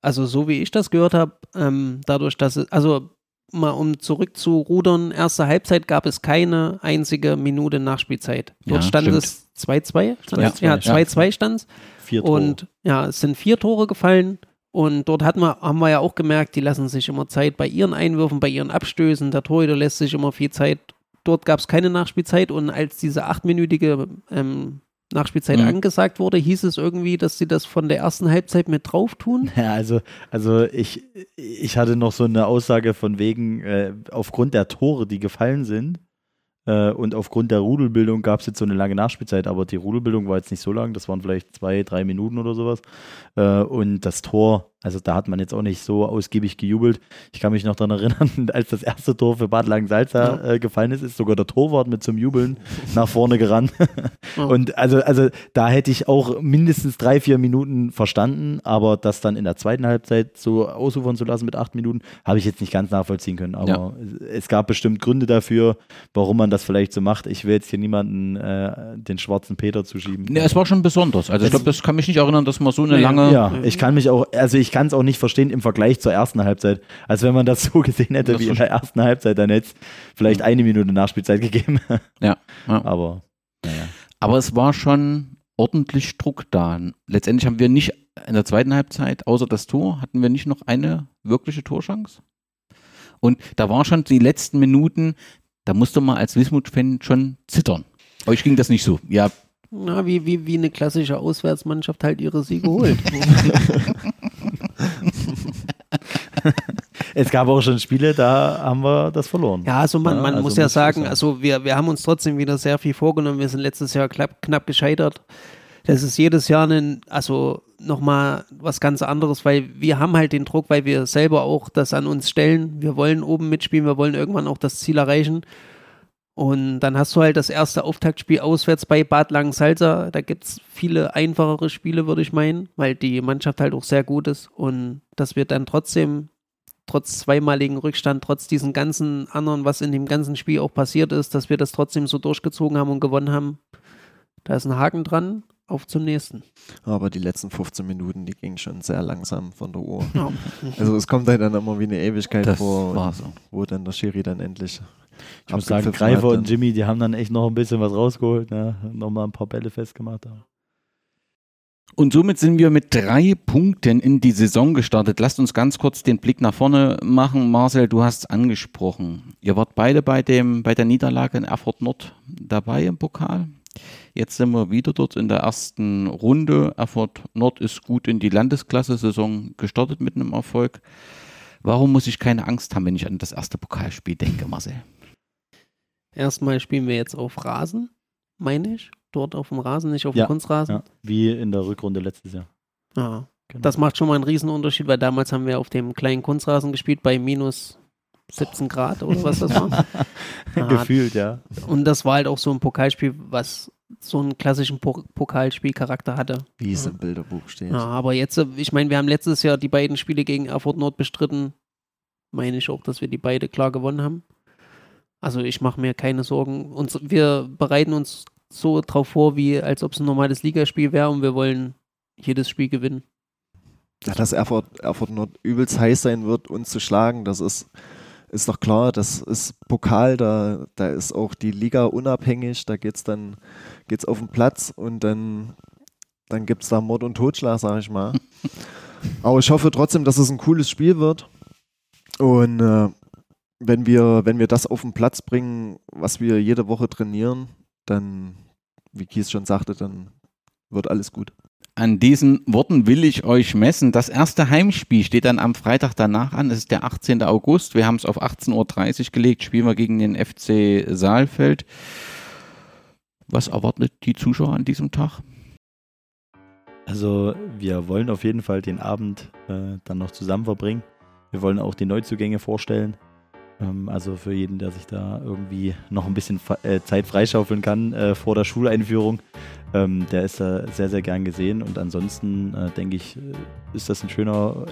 Also so wie ich das gehört habe, ähm, dadurch, dass es, also mal um zurückzurudern, erste Halbzeit gab es keine einzige Minute Nachspielzeit. Dort Ja, stand stimmt. es 2-2, stand es? 2-2, ja, ja. 2-2 stand es. Vier Tore. Und ja, es sind vier Tore gefallen. Und dort hat man, haben wir ja auch gemerkt, die lassen sich immer Zeit bei ihren Einwürfen, bei ihren Abstößen. Der Torhüter lässt sich immer viel Zeit dort gab es keine Nachspielzeit und als diese achtminütige ähm, Nachspielzeit Mhm. angesagt wurde, hieß es irgendwie, dass sie das von der ersten Halbzeit mit drauf tun. Ja, also, also ich, ich hatte noch so eine Aussage von wegen, äh, aufgrund der Tore, die gefallen sind, äh, und aufgrund der Rudelbildung gab es jetzt so eine lange Nachspielzeit, aber die Rudelbildung war jetzt nicht so lang, das waren vielleicht zwei, drei Minuten oder sowas. Äh, und das Tor, also da hat man jetzt auch nicht so ausgiebig gejubelt. Ich kann mich noch daran erinnern, als das erste Tor für Bad Langensalza äh, gefallen ist, ist sogar der Torwart mit zum Jubeln nach vorne gerannt. Ja. Und also, also da hätte ich auch mindestens drei, vier Minuten verstanden, aber das dann in der zweiten Halbzeit so ausufern zu lassen mit acht Minuten, habe ich jetzt nicht ganz nachvollziehen können. Aber Ja. es gab bestimmt Gründe dafür, warum man das vielleicht so macht. Ich will jetzt hier niemanden äh, den schwarzen Peter zuschieben. Ne, es war schon besonders. Also ich glaube, das kann mich nicht erinnern, dass man so eine Nee, lange. ja, ich kann mich auch, also ich kann es auch nicht verstehen im Vergleich zur ersten Halbzeit. Als wenn man das so gesehen hätte Das wie in der ersten Halbzeit, dann hätte es vielleicht eine Minute Nachspielzeit gegeben. Ja, ja. Aber naja. Aber es war schon ordentlich Druck da. Letztendlich haben wir nicht in der zweiten Halbzeit, außer das Tor, hatten wir nicht noch eine wirkliche Torchance. Und da war schon die letzten Minuten, da musste man als Wismut-Fan schon zittern. Euch ging das nicht so. Ja, Na, wie, wie, wie eine klassische Auswärtsmannschaft halt ihre Siege holt. Es gab auch schon Spiele, da haben wir das verloren. Ja, also man, Ja, man also muss ja sagen, sagen. also wir, wir haben uns trotzdem wieder sehr viel vorgenommen. Wir sind letztes Jahr knapp, knapp gescheitert. Das ist jedes Jahr ein, also nochmal was ganz anderes, weil wir haben halt den Druck, weil wir selber auch das an uns stellen. Wir wollen oben mitspielen, wir wollen irgendwann auch das Ziel erreichen. Und dann hast du halt das erste Auftaktspiel auswärts bei Bad Langensalza. Da gibt es viele einfachere Spiele, würde ich meinen, weil die Mannschaft halt auch sehr gut ist. Und dass wir dann trotzdem, trotz zweimaligen Rückstand, trotz diesen ganzen anderen, was in dem ganzen Spiel auch passiert ist, dass wir das trotzdem so durchgezogen haben und gewonnen haben. Da ist ein Haken dran. Auf zum nächsten. Aber die letzten 15 Minuten, die gingen schon sehr langsam von der Uhr. Ja. Also es kommt halt dann immer wie eine Ewigkeit das vor, war so. wo dann der Schiri dann endlich Ich muss sagen, Greifer und Jimmy, die haben dann echt noch ein bisschen was rausgeholt, ne? nochmal ein paar Bälle festgemacht. Aber. Und somit sind wir mit drei Punkten in die Saison gestartet. Lasst uns ganz kurz den Blick nach vorne machen. Marcel, du hast es angesprochen. Ihr wart beide bei, dem, bei der Niederlage in Erfurt Nord dabei im Pokal. Jetzt sind wir wieder dort in der ersten Runde. Erfurt Nord ist gut in die Landesklasse-Saison gestartet mit einem Erfolg. Warum muss ich keine Angst haben, wenn ich an das erste Pokalspiel denke, Marcel? Erstmal spielen wir jetzt auf Rasen, meine ich. Dort auf dem Rasen, nicht auf Ja, dem Kunstrasen. Ja, wie in der Rückrunde letztes Jahr. Ja. Genau. Das macht schon mal einen Riesenunterschied, weil damals haben wir auf dem kleinen Kunstrasen gespielt bei minus 17 Grad oder was das war. Ja, Gefühlt, ja. Und das war halt auch so ein Pokalspiel, was so einen klassischen po Pokalspielcharakter hatte. wie es Ja. im Bilderbuch steht. Ja, aber jetzt, äh, ich meine, wir haben letztes Jahr die beiden Spiele gegen Erfurt Nord bestritten. Meine ich auch, dass wir die beide klar gewonnen haben. Also ich mache mir keine Sorgen. Uns, wir bereiten uns so drauf vor, wie als ob es ein normales Ligaspiel wäre und wir wollen jedes Spiel gewinnen. Ja, dass Erfurt, Erfurt Nord übelst heiß sein wird, uns zu schlagen, das ist, ist doch klar. Das ist Pokal, da, da ist auch die Liga unabhängig. Da geht es dann geht's auf den Platz und dann, dann gibt es da Mord und Totschlag, sag ich mal. Aber ich hoffe trotzdem, dass es ein cooles Spiel wird. Und äh, wenn, wir, wenn wir das auf den Platz bringen, was wir jede Woche trainieren, dann, wie Kies schon sagte, dann wird alles gut. An diesen Worten will ich euch messen. Das erste Heimspiel steht dann am Freitag danach an. Es ist der 18. August. Wir haben es auf 18.30 Uhr gelegt. Spielen wir gegen den FC Saalfeld. Was erwartet die Zuschauer an diesem Tag? Also wir wollen auf jeden Fall den Abend äh, dann noch zusammen verbringen. Wir wollen auch die Neuzugänge vorstellen. Ähm, also für jeden, der sich da irgendwie noch ein bisschen äh, Zeit freischaufeln kann äh, vor der Schuleinführung, ähm, der ist da sehr, sehr gern gesehen. Und ansonsten äh, denke ich, ist das ein schöner,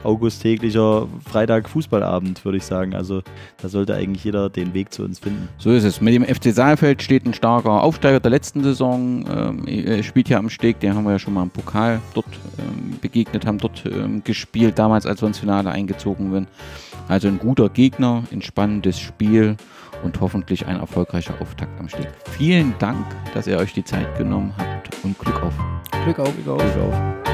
äh, ja, augusttäglicher Freitag-Fußballabend, würde ich sagen. Also da sollte eigentlich jeder den Weg zu uns finden. So ist es. Mit dem FC Saalfeld steht ein starker Aufsteiger der letzten Saison. Ähm, er spielt ja am Steg, den haben wir ja schon mal im Pokal dort ähm, begegnet, haben dort ähm, gespielt, damals als wir ins Finale eingezogen sind. Also ein guter Gegner, ein spannendes Spiel und hoffentlich ein erfolgreicher Auftakt am Steg. Vielen Dank, dass ihr euch die Zeit genommen habt und Glück auf. Glück auf. Glück auf.